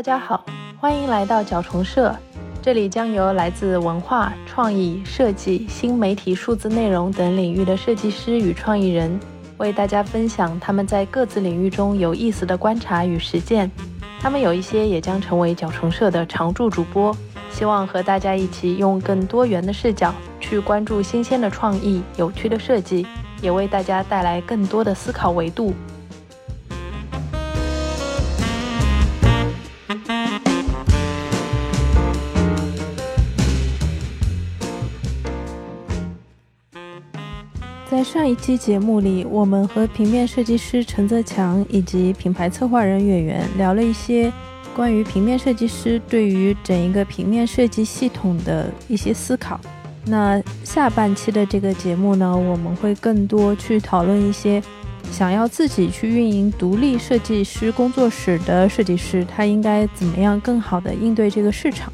大家好，欢迎来到角虫社，这里将由来自文化创意、设计、新媒体、数字内容等领域的设计师与创意人，为大家分享他们在各自领域中有意思的观察与实践。他们有一些也将成为角虫社的常驻主播，希望和大家一起用更多元的视角去关注新鲜的创意、有趣的设计，也为大家带来更多的思考维度。在上一期节目里，我们和平面设计师陈泽强以及品牌策划人远远聊了一些关于平面设计师对于整一个平面设计系统的一些思考。那下半期的这个节目呢，我们会更多去讨论一些想要自己去运营独立设计师工作室的设计师，他应该怎么样更好的应对这个市场。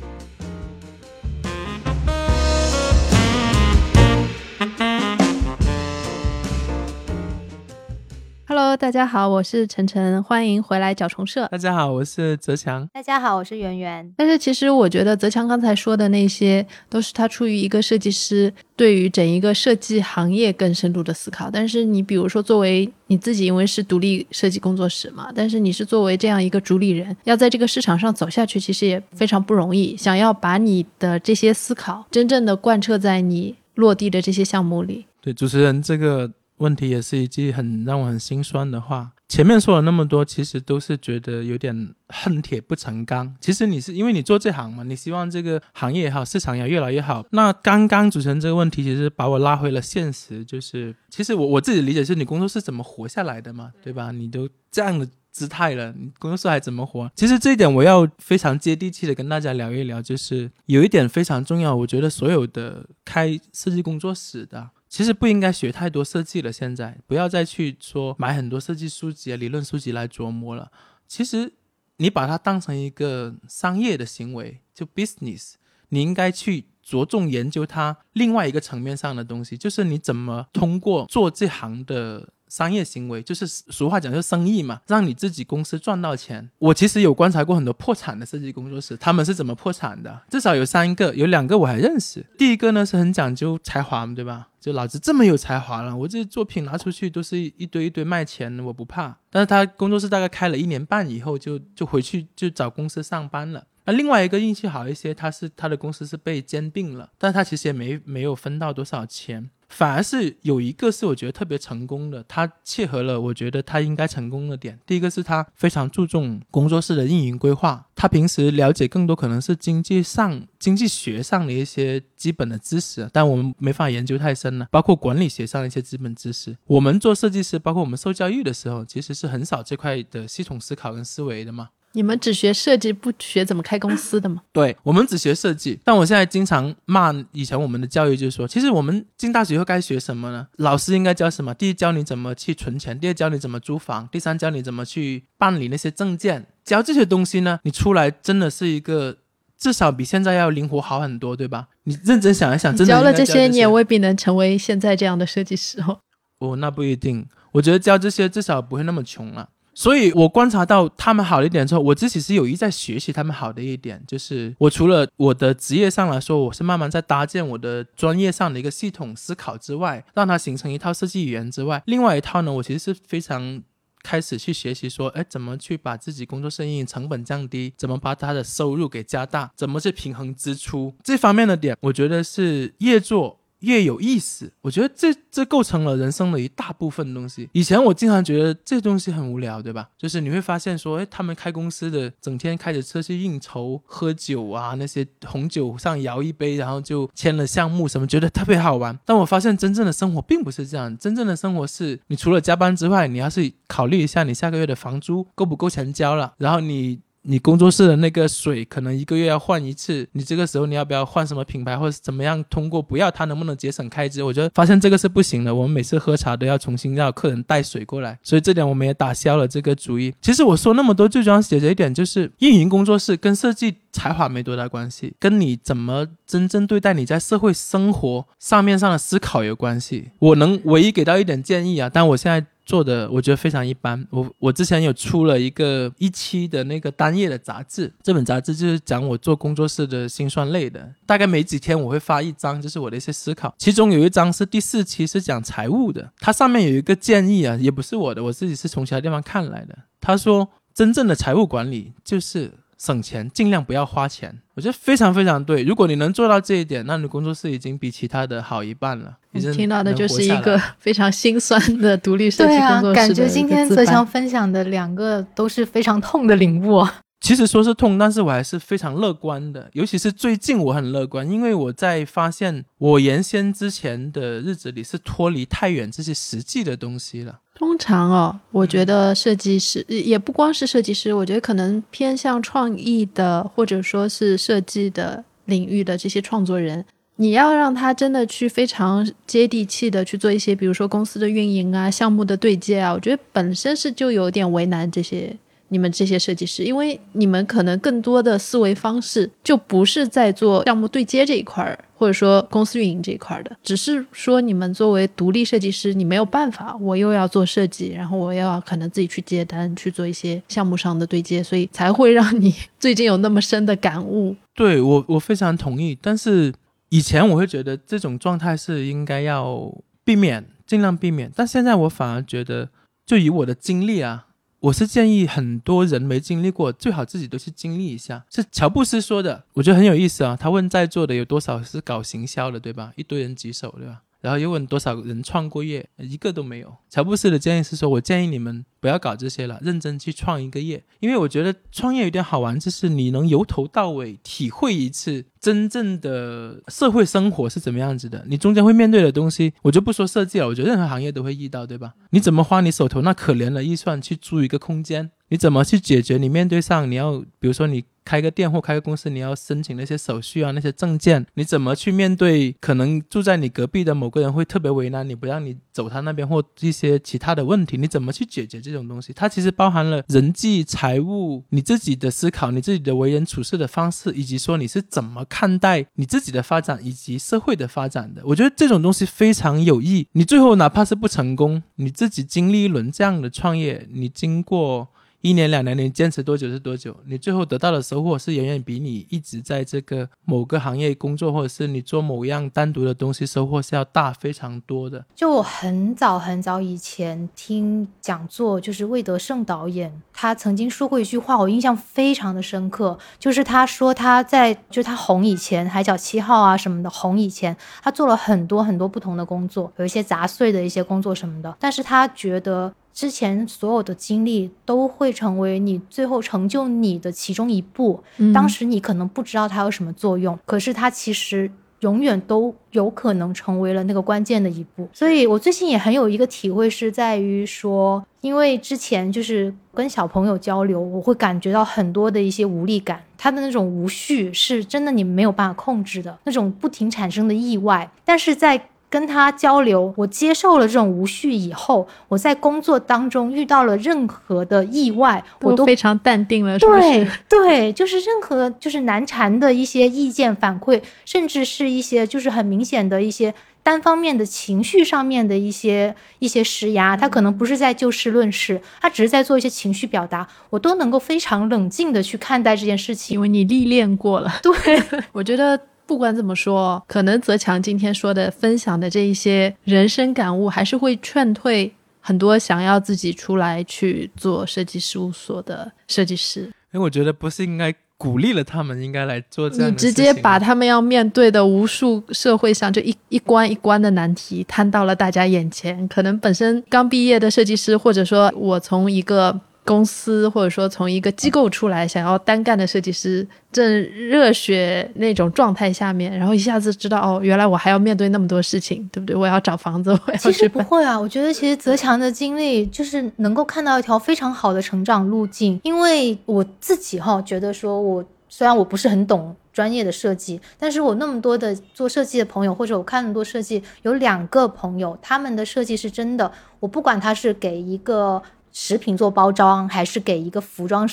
大家好，我是晨晨，欢迎回来角虫社。大家好，我是泽强。大家好，我是圆圆。但是其实我觉得泽强刚才说的那些，都是他出于一个设计师对于整一个设计行业更深度的思考。但是你比如说，作为你自己，因为是独立设计工作室嘛，但是你是作为这样一个主理人，要在这个市场上走下去，其实也非常不容易。想要把你的这些思考真正的贯彻在你落地的这些项目里。对，主持人这个。问题也是一句很让我很心酸的话。前面说了那么多，其实都是觉得有点恨铁不成钢。其实你是因为你做这行嘛，你希望这个行业也好，市场也越来越好。那刚刚主持人这个问题，其实把我拉回了现实，就是其实我我自己理解是你工作室怎么活下来的嘛，对吧？你都这样的姿态了，你工作室还怎么活？其实这一点我要非常接地气的跟大家聊一聊，就是有一点非常重要，我觉得所有的开设计工作室的。其实不应该学太多设计了，现在不要再去说买很多设计书籍啊、理论书籍来琢磨了。其实你把它当成一个商业的行为，就 business，你应该去着重研究它另外一个层面上的东西，就是你怎么通过做这行的。商业行为就是俗话讲，就生意嘛，让你自己公司赚到钱。我其实有观察过很多破产的设计工作室，他们是怎么破产的？至少有三个，有两个我还认识。第一个呢是很讲究才华嘛，对吧？就老子这么有才华了，我这作品拿出去都是一堆一堆卖钱，我不怕。但是他工作室大概开了一年半以后，就就回去就找公司上班了。那另外一个运气好一些，他是他的公司是被兼并了，但他其实也没没有分到多少钱。反而是有一个是我觉得特别成功的，他切合了我觉得他应该成功的点。第一个是他非常注重工作室的运营规划，他平时了解更多可能是经济上、经济学上的一些基本的知识，但我们没法研究太深了。包括管理学上的一些基本知识，我们做设计师，包括我们受教育的时候，其实是很少这块的系统思考跟思维的嘛。你们只学设计，不学怎么开公司的吗？对，我们只学设计。但我现在经常骂以前我们的教育，就是说，其实我们进大学以后该学什么呢？老师应该教什么？第一，教你怎么去存钱；第二，教你怎么租房；第三，教你怎么去办理那些证件。教这些东西呢，你出来真的是一个至少比现在要灵活好很多，对吧？你认真想一想，真的教了这些，你也未必能成为现在这样的设计师哦。哦，那不一定。我觉得教这些至少不会那么穷了。所以，我观察到他们好的一点之后，我自己是有意在学习他们好的一点，就是我除了我的职业上来说，我是慢慢在搭建我的专业上的一个系统思考之外，让它形成一套设计语言之外，另外一套呢，我其实是非常开始去学习说，哎，怎么去把自己工作生意成本降低，怎么把他的收入给加大，怎么去平衡支出这方面的点，我觉得是越做。越有意思，我觉得这这构成了人生的一大部分东西。以前我经常觉得这东西很无聊，对吧？就是你会发现说，哎，他们开公司的，整天开着车去应酬、喝酒啊，那些红酒上摇一杯，然后就签了项目什么，觉得特别好玩。但我发现真正的生活并不是这样，真正的生活是你除了加班之外，你要是考虑一下你下个月的房租够不够钱交了，然后你。你工作室的那个水可能一个月要换一次，你这个时候你要不要换什么品牌或者怎么样？通过不要它能不能节省开支？我觉得发现这个是不行的。我们每次喝茶都要重新让客人带水过来，所以这点我们也打消了这个主意。其实我说那么多，最主要解决一点就是运营工作室跟设计才华没多大关系，跟你怎么真正对待你在社会生活上面上的思考有关系。我能唯一给到一点建议啊，但我现在。做的我觉得非常一般。我我之前有出了一个一期的那个单页的杂志，这本杂志就是讲我做工作室的辛酸类的，大概每几天我会发一张，就是我的一些思考。其中有一张是第四期，是讲财务的，它上面有一个建议啊，也不是我的，我自己是从其他地方看来的。他说，真正的财务管理就是省钱，尽量不要花钱。我觉得非常非常对。如果你能做到这一点，那你工作室已经比其他的好一半了。你听到的就是一个 非常心酸的独立设计工作室对啊感觉今天泽强分享的两个都是非常痛的领悟。其实说是痛，但是我还是非常乐观的。尤其是最近我很乐观，因为我在发现我原先之前的日子里是脱离太远这些实际的东西了。通常哦，我觉得设计师也不光是设计师，我觉得可能偏向创意的或者说是设计的领域的这些创作人，你要让他真的去非常接地气的去做一些，比如说公司的运营啊、项目的对接啊，我觉得本身是就有点为难这些。你们这些设计师，因为你们可能更多的思维方式就不是在做项目对接这一块儿，或者说公司运营这一块儿的，只是说你们作为独立设计师，你没有办法，我又要做设计，然后我又要可能自己去接单，去做一些项目上的对接，所以才会让你最近有那么深的感悟。对我，我非常同意。但是以前我会觉得这种状态是应该要避免，尽量避免。但现在我反而觉得，就以我的经历啊。我是建议很多人没经历过，最好自己都去经历一下。是乔布斯说的，我觉得很有意思啊。他问在座的有多少是搞行销的，对吧？一堆人举手，对吧？然后又问多少人创过业，一个都没有。乔布斯的建议是说，我建议你们不要搞这些了，认真去创一个业。因为我觉得创业有点好玩，就是你能由头到尾体会一次真正的社会生活是怎么样子的。你中间会面对的东西，我就不说设计了，我觉得任何行业都会遇到，对吧？你怎么花你手头那可怜的预算去租一个空间？你怎么去解决？你面对上你要，比如说你。开个店或开个公司，你要申请那些手续啊，那些证件，你怎么去面对？可能住在你隔壁的某个人会特别为难你，不让你走他那边或一些其他的问题，你怎么去解决这种东西？它其实包含了人际、财务，你自己的思考，你自己的为人处事的方式，以及说你是怎么看待你自己的发展以及社会的发展的。我觉得这种东西非常有益。你最后哪怕是不成功，你自己经历一轮这样的创业，你经过。一年两年，你坚持多久是多久，你最后得到的收获是远远比你一直在这个某个行业工作，或者是你做某样单独的东西收获是要大非常多的。就我很早很早以前听讲座，就是魏德胜导演，他曾经说过一句话，我印象非常的深刻，就是他说他在就他红以前，海角七号啊什么的红以前，他做了很多很多不同的工作，有一些杂碎的一些工作什么的，但是他觉得。之前所有的经历都会成为你最后成就你的其中一步。当时你可能不知道它有什么作用，可是它其实永远都有可能成为了那个关键的一步。所以我最近也很有一个体会，是在于说，因为之前就是跟小朋友交流，我会感觉到很多的一些无力感，他的那种无序是真的你没有办法控制的那种不停产生的意外，但是在。跟他交流，我接受了这种无序以后，我在工作当中遇到了任何的意外，我都非常淡定了。对对，就是任何就是难缠的一些意见反馈，甚至是一些就是很明显的一些单方面的情绪上面的一些一些施压，他可能不是在就事论事，他只是在做一些情绪表达，我都能够非常冷静的去看待这件事情，因为你历练过了。对，我觉得。不管怎么说，可能泽强今天说的、分享的这一些人生感悟，还是会劝退很多想要自己出来去做设计事务所的设计师。因为我觉得不是应该鼓励了他们，应该来做这样。你直接把他们要面对的无数社会上就一一关一关的难题摊到了大家眼前。可能本身刚毕业的设计师，或者说我从一个。公司或者说从一个机构出来想要单干的设计师，正热血那种状态下面，然后一下子知道哦，原来我还要面对那么多事情，对不对？我要找房子，我要其实不会啊，我觉得其实泽强的经历就是能够看到一条非常好的成长路径。因为我自己哈觉得说，我虽然我不是很懂专业的设计，但是我那么多的做设计的朋友，或者我看那么多设计，有两个朋友，他们的设计是真的，我不管他是给一个。食品做包装，还是给一个服装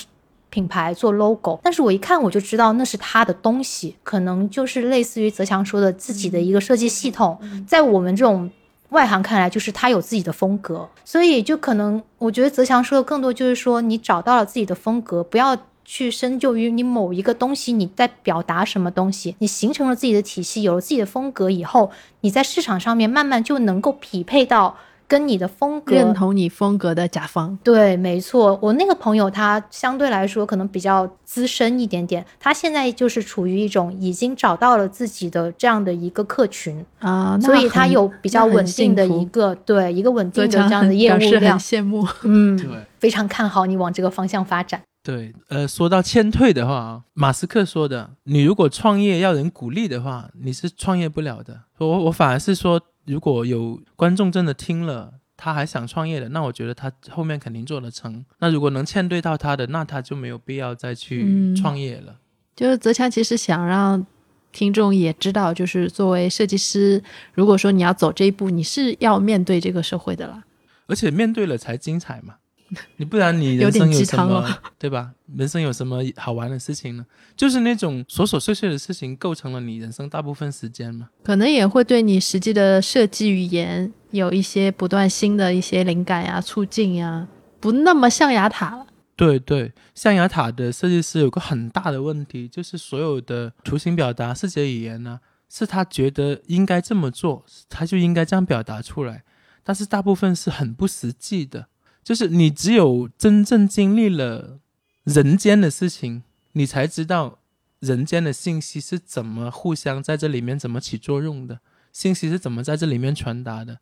品牌做 logo，但是我一看我就知道那是他的东西，可能就是类似于泽强说的自己的一个设计系统，在我们这种外行看来就是他有自己的风格，所以就可能我觉得泽强说的更多就是说你找到了自己的风格，不要去深究于你某一个东西你在表达什么东西，你形成了自己的体系，有了自己的风格以后，你在市场上面慢慢就能够匹配到。跟你的风格认同你风格的甲方，对，没错。我那个朋友他相对来说可能比较资深一点点，他现在就是处于一种已经找到了自己的这样的一个客群啊，所以他有比较稳定的一个对一个稳定的这样的业务量，羡慕，嗯，对，非常看好你往这个方向发展。对，呃，说到劝退的话，马斯克说的，你如果创业要人鼓励的话，你是创业不了的。我我反而是说。如果有观众真的听了，他还想创业的，那我觉得他后面肯定做得成。那如果能劝对到他的，那他就没有必要再去创业了。就是泽强其实想让听众也知道，就是作为设计师，如果说你要走这一步，你是要面对这个社会的啦。而且面对了才精彩嘛。你不然你人生有什么 对吧？人生有什么好玩的事情呢？就是那种琐琐碎碎的事情构成了你人生大部分时间嘛。可能也会对你实际的设计语言有一些不断新的一些灵感呀、促进呀，不那么象牙塔了。对对，象牙塔的设计师有个很大的问题，就是所有的图形表达、视觉语言呢，是他觉得应该这么做，他就应该这样表达出来，但是大部分是很不实际的。就是你只有真正经历了人间的事情，你才知道人间的信息是怎么互相在这里面怎么起作用的，信息是怎么在这里面传达的。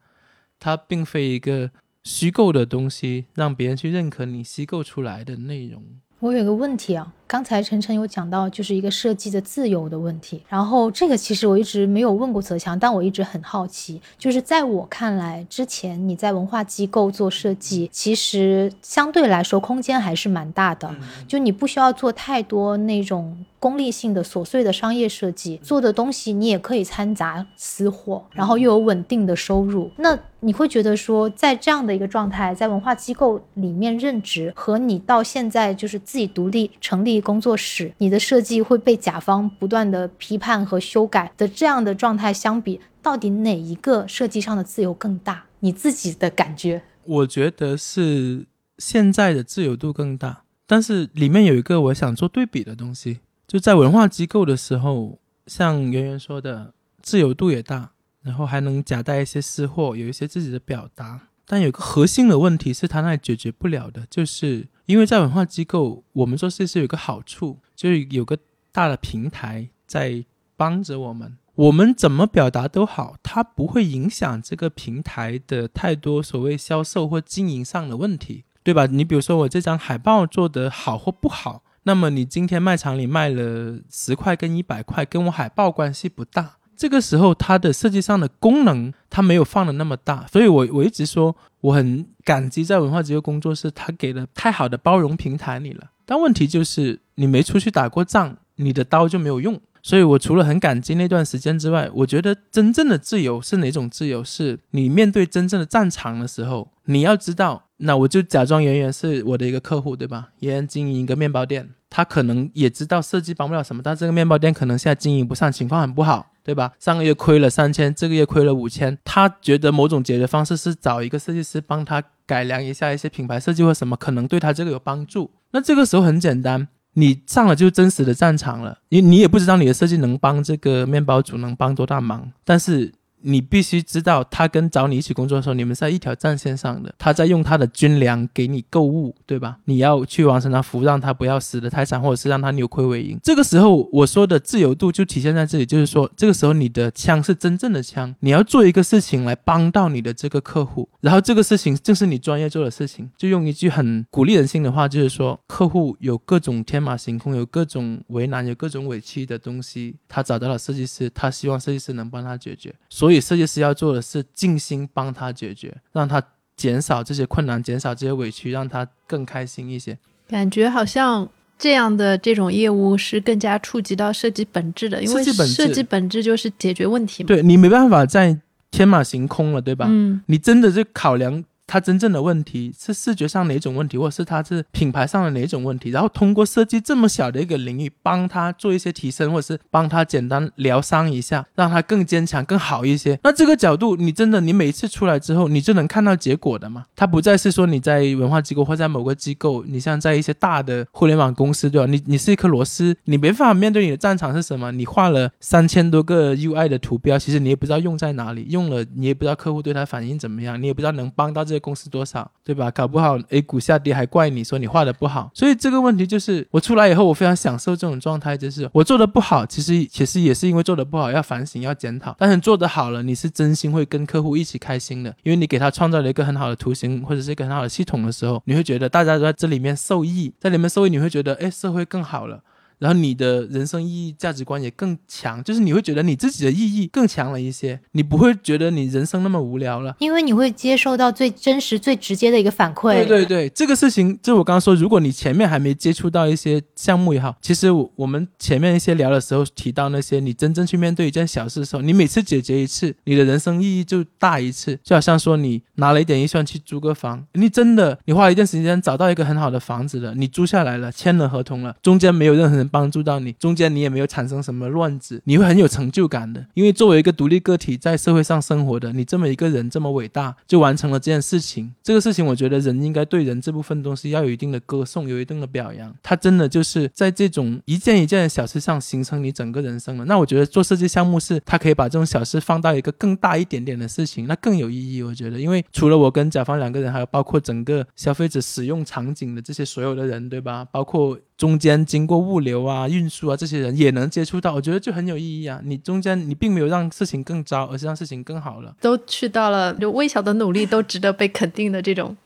它并非一个虚构的东西，让别人去认可你虚构出来的内容。我有个问题啊，刚才晨晨有讲到，就是一个设计的自由的问题。然后这个其实我一直没有问过泽强，但我一直很好奇，就是在我看来，之前你在文化机构做设计，其实相对来说空间还是蛮大的，就你不需要做太多那种。功利性的琐碎的商业设计做的东西，你也可以掺杂私货，然后又有稳定的收入。那你会觉得说，在这样的一个状态，在文化机构里面任职，和你到现在就是自己独立成立工作室，你的设计会被甲方不断的批判和修改的这样的状态相比，到底哪一个设计上的自由更大？你自己的感觉？我觉得是现在的自由度更大，但是里面有一个我想做对比的东西。就在文化机构的时候，像圆圆说的，自由度也大，然后还能夹带一些私货，有一些自己的表达。但有个核心的问题是他那里解决不了的，就是因为在文化机构，我们做事是有个好处，就是有个大的平台在帮着我们，我们怎么表达都好，它不会影响这个平台的太多所谓销售或经营上的问题，对吧？你比如说我这张海报做得好或不好。那么你今天卖场里卖了十块跟一百块，跟我海报关系不大。这个时候它的设计上的功能，它没有放的那么大。所以我我一直说我很感激在文化机构工作室，他给了太好的包容平台你了。但问题就是你没出去打过仗，你的刀就没有用。所以我除了很感激那段时间之外，我觉得真正的自由是哪种自由？是你面对真正的战场的时候，你要知道。那我就假装圆圆是我的一个客户，对吧？圆圆经营一个面包店，他可能也知道设计帮不了什么，但这个面包店可能现在经营不上，情况很不好，对吧？上个月亏了三千，这个月亏了五千，他觉得某种解决方式是找一个设计师帮他改良一下一些品牌设计或什么，可能对他这个有帮助。那这个时候很简单，你上了就真实的战场了，你你也不知道你的设计能帮这个面包主能帮多大忙，但是。你必须知道，他跟找你一起工作的时候，你们在一条战线上的。他在用他的军粮给你购物，对吧？你要去完成他服务，让他不要死的太惨，或者是让他扭亏为盈。这个时候，我说的自由度就体现在这里，就是说，这个时候你的枪是真正的枪，你要做一个事情来帮到你的这个客户，然后这个事情正是你专业做的事情。就用一句很鼓励人心的话，就是说，客户有各种天马行空，有各种为难，有各种委屈的东西，他找到了设计师，他希望设计师能帮他解决，所以。所以设计师要做的是尽心帮他解决，让他减少这些困难，减少这些委屈，让他更开心一些。感觉好像这样的这种业务是更加触及到设计本质的，因为设计本质就是解决问题嘛。对你没办法再天马行空了，对吧？嗯，你真的是考量它真正的问题是视觉上哪种问题，或者是它是品牌上的哪种问题，然后通过设计这么小的一个领域，帮他做一些提升，或者是帮他简单疗伤一下，让他更坚强、更好一些。那这个角度，你真的，你每一次出来之后，你就能看到结果的嘛？它不再是说你在文化机构或在某个机构，你像在一些大的互联网公司，对吧？你你是一颗螺丝，你没办法面对你的战场是什么？你画了三千多个 UI 的图标，其实你也不知道用在哪里，用了你也不知道客户对他反应怎么样，你也不知道能帮到个公司多少，对吧？搞不好 A 股下跌还怪你说你画的不好，所以这个问题就是我出来以后，我非常享受这种状态，就是我做的不好，其实其实也是因为做的不好要反省要检讨，但是做的好了，你是真心会跟客户一起开心的，因为你给他创造了一个很好的图形或者是一个很好的系统的时候，你会觉得大家都在这里面受益，在里面受益，你会觉得哎，社会更好了。然后你的人生意义、价值观也更强，就是你会觉得你自己的意义更强了一些，你不会觉得你人生那么无聊了，因为你会接受到最真实、最直接的一个反馈。对对对，这个事情就我刚刚说，如果你前面还没接触到一些项目也好，其实我我们前面一些聊的时候提到那些，你真正去面对一件小事的时候，你每次解决一次，你的人生意义就大一次。就好像说你拿了一点预算去租个房，你真的你花了一段时间找到一个很好的房子了，你租下来了，签了合同了，中间没有任何人帮助到你。中间你也没有产生什么乱子，你会很有成就感的。因为作为一个独立个体在社会上生活的你，这么一个人这么伟大，就完成了这件事情。这个事情，我觉得人应该对人这部分东西要有一定的歌颂，有一定的表扬。他真的就是在这种一件一件的小事上形成你整个人生了。那我觉得做设计项目是，他可以把这种小事放到一个更大一点点的事情，那更有意义。我觉得，因为除了我跟甲方两个人，还有包括整个消费者使用场景的这些所有的人，对吧？包括。中间经过物流啊、运输啊，这些人也能接触到，我觉得就很有意义啊。你中间你并没有让事情更糟，而是让事情更好了，都去到了，就微小的努力都值得被肯定的这种。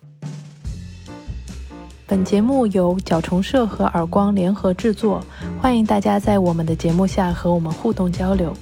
本节目由角虫社和耳光联合制作，欢迎大家在我们的节目下和我们互动交流。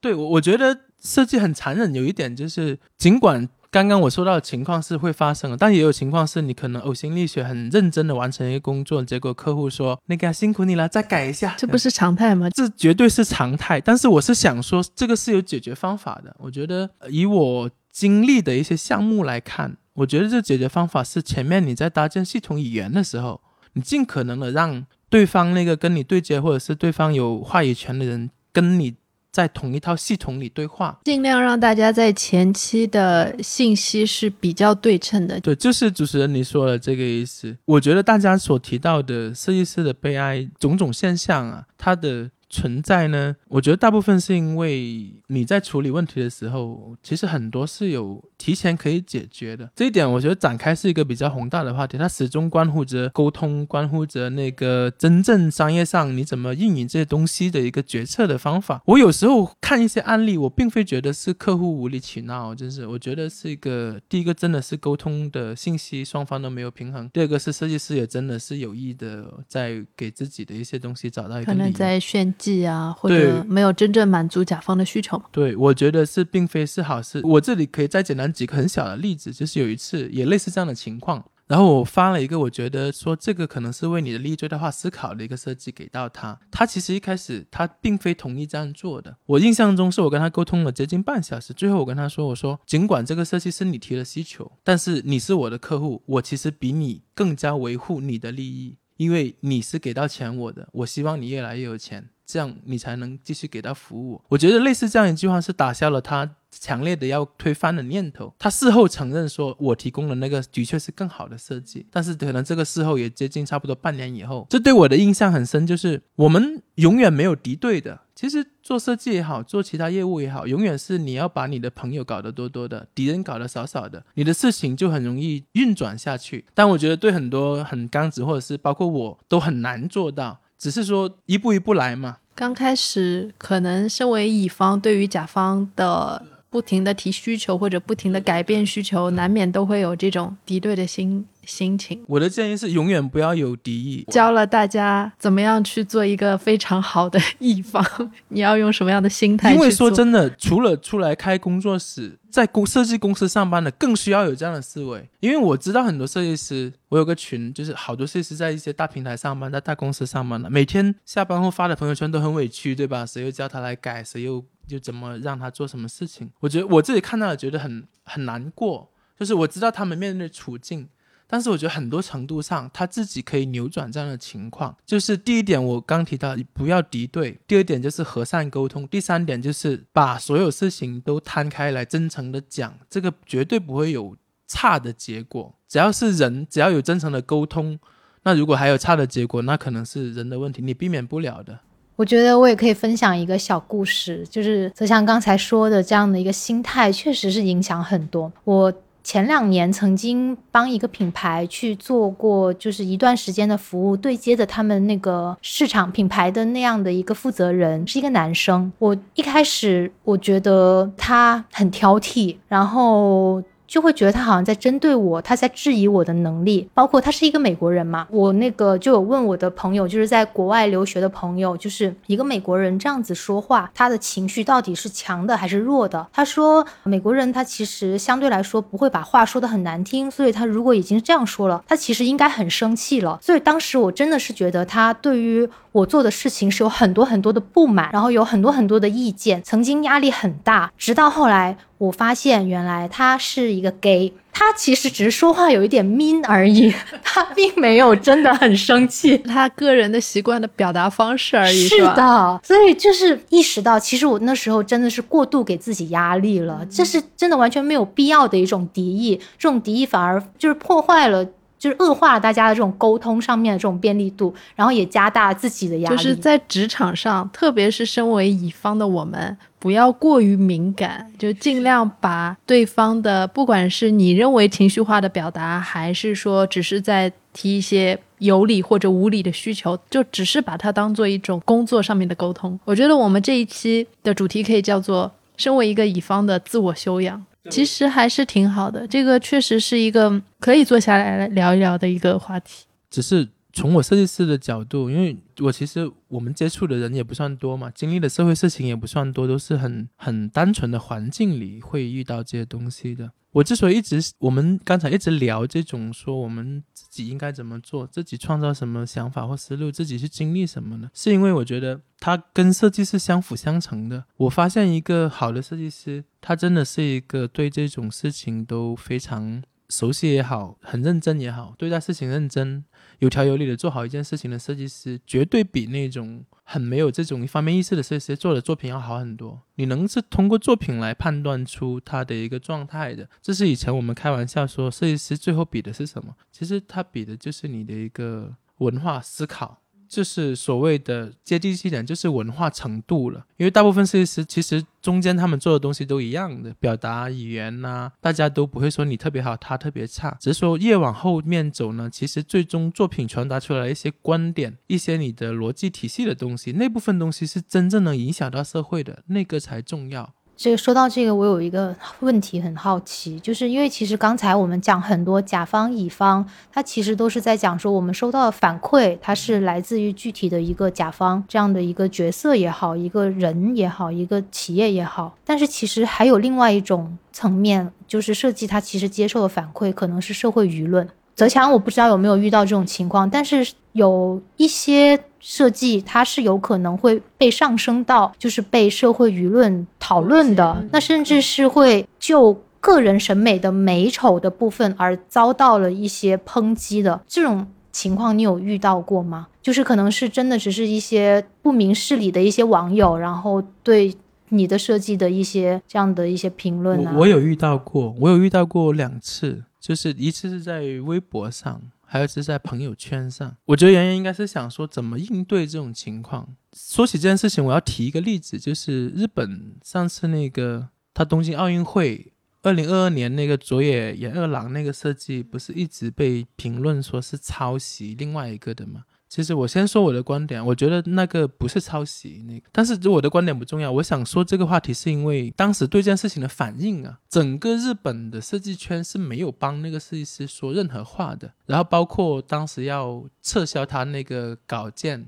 对，我我觉得设计很残忍，有一点就是，尽管。刚刚我说到的情况是会发生的，但也有情况是你可能呕心沥血、很认真的完成一个工作，结果客户说：“那个辛苦你了，再改一下。”这不是常态吗？这绝对是常态。但是我是想说，这个是有解决方法的。我觉得以我经历的一些项目来看，我觉得这解决方法是前面你在搭建系统语言的时候，你尽可能的让对方那个跟你对接或者是对方有话语权的人跟你。在同一套系统里对话，尽量让大家在前期的信息是比较对称的。对，就是主持人你说的这个意思。我觉得大家所提到的设计师的悲哀种种现象啊，它的。存在呢？我觉得大部分是因为你在处理问题的时候，其实很多是有提前可以解决的。这一点我觉得展开是一个比较宏大的话题，它始终关乎着沟通，关乎着那个真正商业上你怎么运营这些东西的一个决策的方法。我有时候看一些案例，我并非觉得是客户无理取闹，就是我觉得是一个第一个真的是沟通的信息双方都没有平衡，第二个是设计师也真的是有意的在给自己的一些东西找到一个可能在炫。技啊，或者没有真正满足甲方的需求。对，我觉得是并非是好事。我这里可以再简单几个很小的例子，就是有一次也类似这样的情况，然后我发了一个我觉得说这个可能是为你的利益最大化思考的一个设计给到他，他其实一开始他并非同意这样做的。我印象中是我跟他沟通了接近半小时，最后我跟他说，我说尽管这个设计是你提的需求，但是你是我的客户，我其实比你更加维护你的利益，因为你是给到钱我的，我希望你越来越有钱。这样你才能继续给他服务。我觉得类似这样一句话是打消了他强烈的要推翻的念头。他事后承认说，我提供的那个的确是更好的设计，但是可能这个事后也接近差不多半年以后。这对我的印象很深，就是我们永远没有敌对的。其实做设计也好，做其他业务也好，永远是你要把你的朋友搞得多多的，敌人搞得少少的，你的事情就很容易运转下去。但我觉得对很多很刚直，或者是包括我都很难做到。只是说一步一步来嘛。刚开始可能身为乙方，对于甲方的不停的提需求或者不停的改变需求，难免都会有这种敌对的心心情。我的建议是永远不要有敌意。教了大家怎么样去做一个非常好的乙方，你要用什么样的心态？因为说真的，除了出来开工作室。在公设计公司上班的更需要有这样的思维，因为我知道很多设计师，我有个群，就是好多设计师在一些大平台上班，在大公司上班的，每天下班后发的朋友圈都很委屈，对吧？谁又叫他来改，谁又就怎么让他做什么事情？我觉得我自己看到了，觉得很很难过。就是我知道他们面对的处境。但是我觉得很多程度上，他自己可以扭转这样的情况。就是第一点，我刚提到不要敌对；第二点就是和善沟通；第三点就是把所有事情都摊开来，真诚的讲，这个绝对不会有差的结果。只要是人，只要有真诚的沟通，那如果还有差的结果，那可能是人的问题，你避免不了的。我觉得我也可以分享一个小故事，就是则像刚才说的这样的一个心态，确实是影响很多我。前两年曾经帮一个品牌去做过，就是一段时间的服务，对接的他们那个市场品牌的那样的一个负责人是一个男生。我一开始我觉得他很挑剔，然后。就会觉得他好像在针对我，他在质疑我的能力，包括他是一个美国人嘛。我那个就有问我的朋友，就是在国外留学的朋友，就是一个美国人这样子说话，他的情绪到底是强的还是弱的？他说，美国人他其实相对来说不会把话说的很难听，所以他如果已经这样说了，他其实应该很生气了。所以当时我真的是觉得他对于我做的事情是有很多很多的不满，然后有很多很多的意见，曾经压力很大，直到后来。我发现原来他是一个 gay，他其实只是说话有一点 mean 而已，他并没有真的很生气，他个人的习惯的表达方式而已。是的，所以就是意识到，其实我那时候真的是过度给自己压力了，这是真的完全没有必要的一种敌意，这种敌意反而就是破坏了。就是恶化了大家的这种沟通上面的这种便利度，然后也加大了自己的压力。就是在职场上，特别是身为乙方的我们，不要过于敏感，就尽量把对方的，不管是你认为情绪化的表达，还是说只是在提一些有理或者无理的需求，就只是把它当做一种工作上面的沟通。我觉得我们这一期的主题可以叫做“身为一个乙方的自我修养”。其实还是挺好的，这个确实是一个可以坐下来聊一聊的一个话题。只是从我设计师的角度，因为我其实我们接触的人也不算多嘛，经历的社会事情也不算多，都是很很单纯的环境里会遇到这些东西的。我之所以一直，我们刚才一直聊这种说我们自己应该怎么做，自己创造什么想法或思路，自己去经历什么呢？是因为我觉得它跟设计是相辅相成的。我发现一个好的设计师，他真的是一个对这种事情都非常熟悉也好，很认真也好，对待事情认真。有条有理的做好一件事情的设计师，绝对比那种很没有这种一方面意识的设计师做的作品要好很多。你能是通过作品来判断出他的一个状态的，这是以前我们开玩笑说设计师最后比的是什么？其实他比的就是你的一个文化思考。就是所谓的接地气点，就是文化程度了。因为大部分设计师其实中间他们做的东西都一样的，表达语言呐，大家都不会说你特别好，他特别差，只是说越往后面走呢，其实最终作品传达出来一些观点，一些你的逻辑体系的东西，那部分东西是真正能影响到社会的，那个才重要。这个说到这个，我有一个问题很好奇，就是因为其实刚才我们讲很多甲方乙方，他其实都是在讲说我们收到的反馈，它是来自于具体的一个甲方这样的一个角色也好，一个人也好，一个企业也好。但是其实还有另外一种层面，就是设计它其实接受的反馈可能是社会舆论。泽强，我不知道有没有遇到这种情况，但是有一些设计，它是有可能会被上升到就是被社会舆论讨论的，那甚至是会就个人审美的美丑的部分而遭到了一些抨击的这种情况，你有遇到过吗？就是可能是真的只是一些不明事理的一些网友，然后对你的设计的一些这样的一些评论呢？我有遇到过，我有遇到过两次。就是一次是在微博上，还有一次在朋友圈上。我觉得圆圆应该是想说怎么应对这种情况。说起这件事情，我要提一个例子，就是日本上次那个他东京奥运会二零二二年那个佐野研二郎那个设计，不是一直被评论说是抄袭另外一个的吗？其实我先说我的观点，我觉得那个不是抄袭，那个，但是我的观点不重要。我想说这个话题是因为当时对这件事情的反应啊，整个日本的设计圈是没有帮那个设计师说任何话的。然后包括当时要撤销他那个稿件，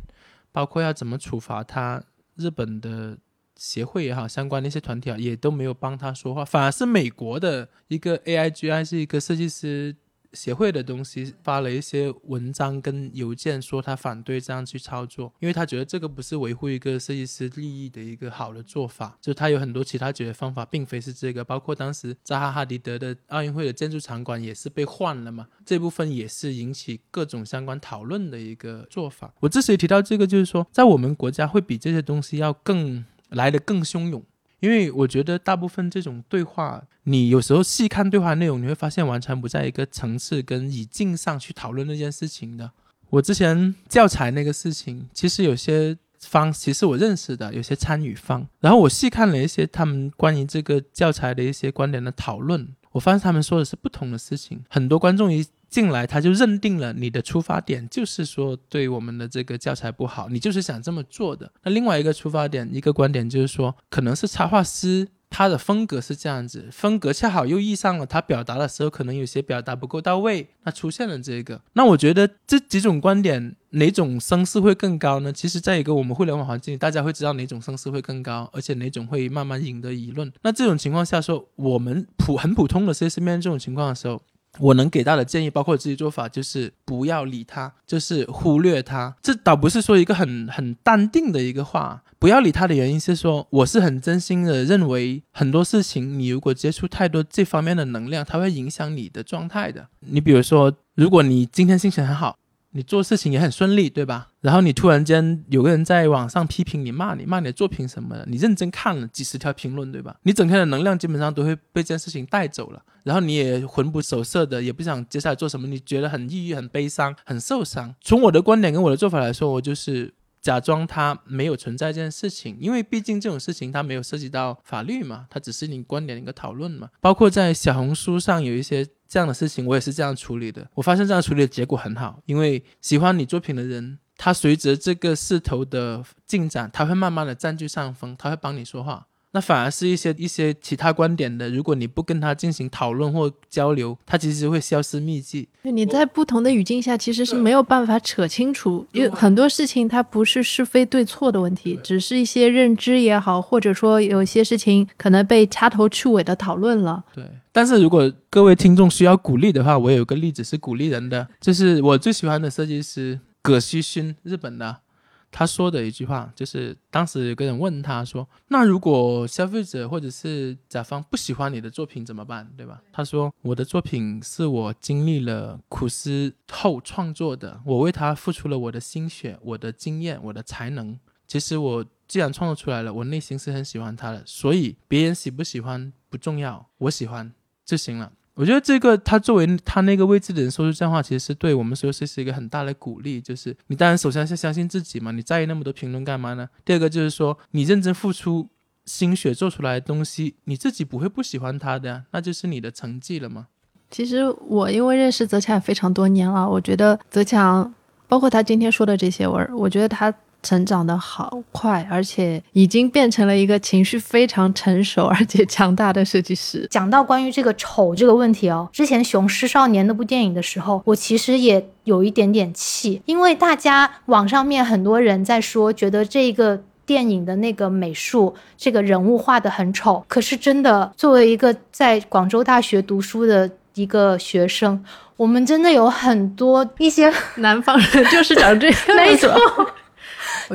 包括要怎么处罚他，日本的协会也好，相关的一些团体啊，也都没有帮他说话，反而是美国的一个 AIGI 是一个设计师。协会的东西发了一些文章跟邮件，说他反对这样去操作，因为他觉得这个不是维护一个设计师利益的一个好的做法。就他有很多其他解决方法，并非是这个。包括当时扎哈哈迪德的奥运会的建筑场馆也是被换了嘛，这部分也是引起各种相关讨论的一个做法。我之所以提到这个，就是说在我们国家会比这些东西要更来的更汹涌。因为我觉得大部分这种对话，你有时候细看对话内容，你会发现完全不在一个层次跟语境上去讨论那件事情的。我之前教材那个事情，其实有些方其实我认识的，有些参与方，然后我细看了一些他们关于这个教材的一些观点的讨论，我发现他们说的是不同的事情。很多观众一进来，他就认定了你的出发点就是说对我们的这个教材不好，你就是想这么做的。那另外一个出发点，一个观点就是说，可能是插画师他的风格是这样子，风格恰好又遇上了他表达的时候，可能有些表达不够到位，那出现了这个。那我觉得这几种观点哪种声势会更高呢？其实，在一个我们互联网环境，大家会知道哪种声势会更高，而且哪种会慢慢赢得舆论。那这种情况下说，我们普很普通的设计师面对这种情况的时候。我能给到的建议，包括自己做法，就是不要理他，就是忽略他。这倒不是说一个很很淡定的一个话。不要理他的原因是说，我是很真心的认为，很多事情你如果接触太多这方面的能量，它会影响你的状态的。你比如说，如果你今天心情很好。你做事情也很顺利，对吧？然后你突然间有个人在网上批评你、骂你、骂你的作品什么的，你认真看了几十条评论，对吧？你整天的能量基本上都会被这件事情带走了，然后你也魂不守舍的，也不想接下来做什么，你觉得很抑郁、很悲伤、很受伤。从我的观点跟我的做法来说，我就是假装它没有存在这件事情，因为毕竟这种事情它没有涉及到法律嘛，它只是你观点的一个讨论嘛。包括在小红书上有一些。这样的事情我也是这样处理的，我发现这样处理的结果很好，因为喜欢你作品的人，他随着这个势头的进展，他会慢慢的占据上风，他会帮你说话。那反而是一些一些其他观点的，如果你不跟他进行讨论或交流，他其实会消失匿迹。你在不同的语境下，其实是没有办法扯清楚，因为很多事情它不是是非对错的问题，只是一些认知也好，或者说有些事情可能被掐头去尾的讨论了。对，但是如果各位听众需要鼓励的话，我有个例子是鼓励人的，就是我最喜欢的设计师葛西勋，日本的。他说的一句话就是，当时有个人问他说：“那如果消费者或者是甲方不喜欢你的作品怎么办？对吧？”他说：“我的作品是我经历了苦思后创作的，我为他付出了我的心血、我的经验、我的才能。其实我既然创作出来了，我内心是很喜欢他的，所以别人喜不喜欢不重要，我喜欢就行了。”我觉得这个他作为他那个位置的人说出这样话，其实是对我们所有设计师一个很大的鼓励。就是你当然首先是相信自己嘛，你在意那么多评论干嘛呢？第二个就是说，你认真付出心血做出来的东西，你自己不会不喜欢他的呀，那就是你的成绩了嘛？其实我因为认识泽强也非常多年了，我觉得泽强，包括他今天说的这些，我我觉得他。成长的好快，而且已经变成了一个情绪非常成熟而且强大的设计师。讲到关于这个丑这个问题哦，之前《雄狮少年》那部电影的时候，我其实也有一点点气，因为大家网上面很多人在说，觉得这个电影的那个美术，这个人物画的很丑。可是真的，作为一个在广州大学读书的一个学生，我们真的有很多一些南方人就是长这样，没错。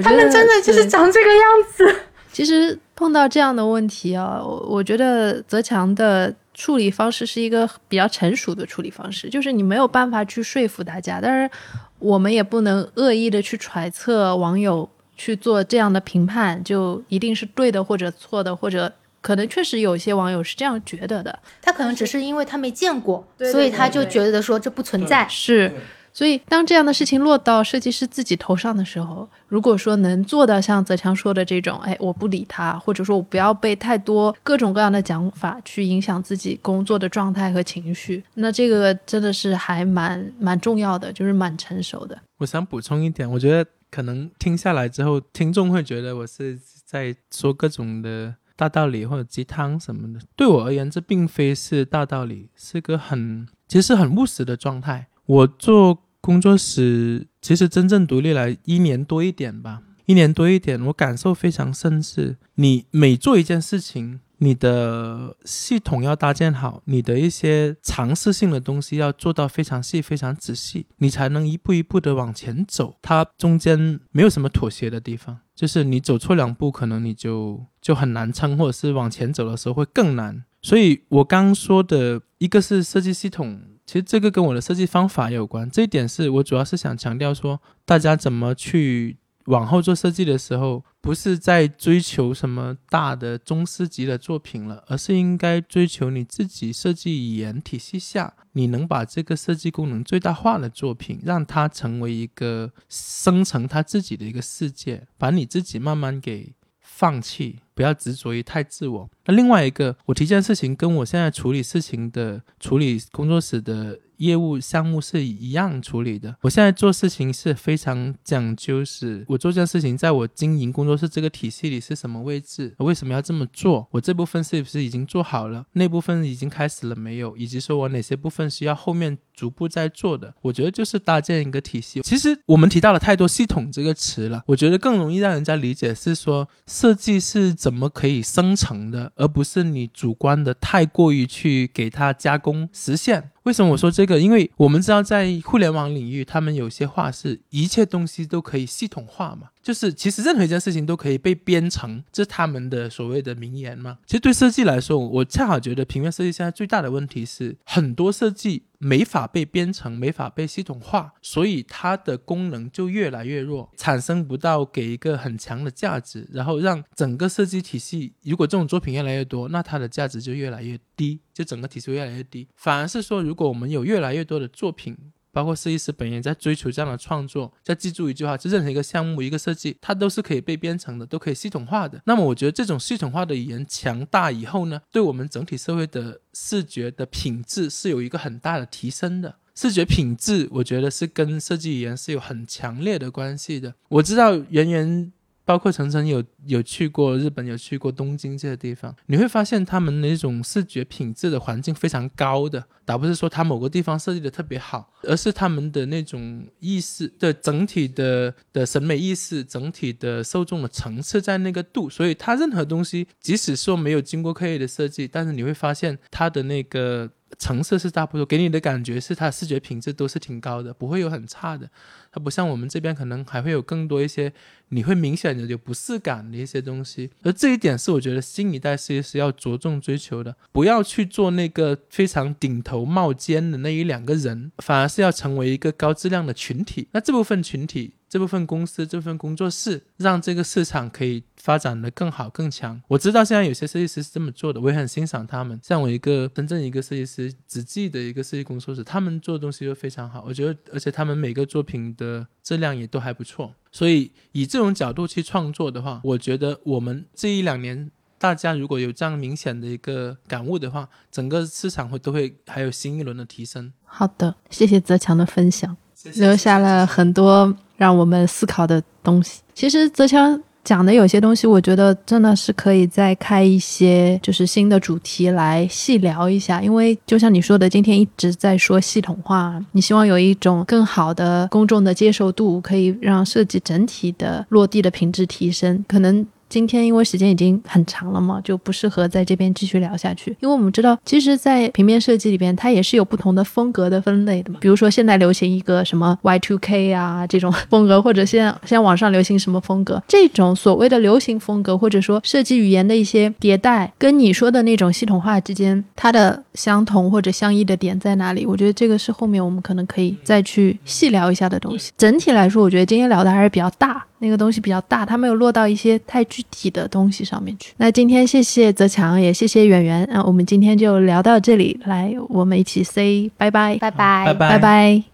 他们真的就是长这个样子。其实碰到这样的问题啊，我我觉得泽强的处理方式是一个比较成熟的处理方式，就是你没有办法去说服大家，但是我们也不能恶意的去揣测网友去做这样的评判，就一定是对的或者错的，或者可能确实有些网友是这样觉得的。他可能只是因为他没见过，所以他就觉得说这不存在。是。所以，当这样的事情落到设计师自己头上的时候，如果说能做到像泽强说的这种，哎，我不理他，或者说我不要被太多各种各样的讲法去影响自己工作的状态和情绪，那这个真的是还蛮蛮重要的，就是蛮成熟的。我想补充一点，我觉得可能听下来之后，听众会觉得我是在说各种的大道理或者鸡汤什么的。对我而言，这并非是大道理，是个很其实很务实的状态。我做。工作室其实真正独立来一年多一点吧，一年多一点，我感受非常深是，你每做一件事情，你的系统要搭建好，你的一些尝试性的东西要做到非常细、非常仔细，你才能一步一步的往前走。它中间没有什么妥协的地方，就是你走错两步，可能你就就很难撑，或者是往前走的时候会更难。所以我刚说的一个是设计系统，其实这个跟我的设计方法有关。这一点是我主要是想强调说，大家怎么去。往后做设计的时候，不是在追求什么大的宗师级的作品了，而是应该追求你自己设计语言体系下，你能把这个设计功能最大化的作品，让它成为一个生成它自己的一个世界，把你自己慢慢给放弃，不要执着于太自我。那另外一个，我提这件事情跟我现在处理事情的处理工作室的。业务项目是一样处理的。我现在做事情是非常讲究，是我做这件事情，在我经营工作室这个体系里是什么位置？为什么要这么做？我这部分是不是已经做好了？那部分已经开始了没有？以及说我哪些部分需要后面逐步在做的？我觉得就是搭建一个体系。其实我们提到了太多“系统”这个词了，我觉得更容易让人家理解是说设计是怎么可以生成的，而不是你主观的太过于去给它加工实现。为什么我说这个？因为我们知道，在互联网领域，他们有些话是一切东西都可以系统化嘛。就是其实任何一件事情都可以被编程，这是他们的所谓的名言嘛。其实对设计来说，我恰好觉得平面设计现在最大的问题是，很多设计没法被编程，没法被系统化，所以它的功能就越来越弱，产生不到给一个很强的价值，然后让整个设计体系，如果这种作品越来越多，那它的价值就越来越低，就整个体系越来越低。反而是说，如果我们有越来越多的作品，包括设计师本人在追求这样的创作，再记住一句话：，就任何一个项目、一个设计，它都是可以被编程的，都可以系统化的。那么，我觉得这种系统化的语言强大以后呢，对我们整体社会的视觉的品质是有一个很大的提升的。视觉品质，我觉得是跟设计语言是有很强烈的关系的。我知道圆圆。包括晨晨有有去过日本，有去过东京这些地方，你会发现他们那种视觉品质的环境非常高的，倒不是说他某个地方设计的特别好，而是他们的那种意识的整体的的审美意识，整体的受众的层次在那个度，所以它任何东西，即使说没有经过刻意的设计，但是你会发现它的那个。成色是差不多，给你的感觉是它视觉品质都是挺高的，不会有很差的。它不像我们这边可能还会有更多一些你会明显的有不适感的一些东西。而这一点是我觉得新一代设计师要着重追求的，不要去做那个非常顶头冒尖的那一两个人，反而是要成为一个高质量的群体。那这部分群体。这部分公司、这份工作室，让这个市场可以发展的更好、更强。我知道现在有些设计师是这么做的，我也很欣赏他们。像我一个真正一个设计师，只记的一个设计工作室，他们做的东西就非常好。我觉得，而且他们每个作品的质量也都还不错。所以以这种角度去创作的话，我觉得我们这一两年，大家如果有这样明显的一个感悟的话，整个市场会都会还有新一轮的提升。好的，谢谢泽强的分享，留下了很多。让我们思考的东西，其实泽强讲的有些东西，我觉得真的是可以再开一些就是新的主题来细聊一下。因为就像你说的，今天一直在说系统化，你希望有一种更好的公众的接受度，可以让设计整体的落地的品质提升，可能。今天因为时间已经很长了嘛，就不适合在这边继续聊下去。因为我们知道，其实，在平面设计里边，它也是有不同的风格的分类的嘛。比如说，现在流行一个什么 Y2K 啊这种风格，或者现在现在网上流行什么风格，这种所谓的流行风格，或者说设计语言的一些迭代，跟你说的那种系统化之间，它的相同或者相异的点在哪里？我觉得这个是后面我们可能可以再去细聊一下的东西。整体来说，我觉得今天聊的还是比较大。那个东西比较大，它没有落到一些太具体的东西上面去。那今天谢谢泽强，也谢谢圆圆，那我们今天就聊到这里，来，我们一起 say 拜拜，拜拜，拜拜拜。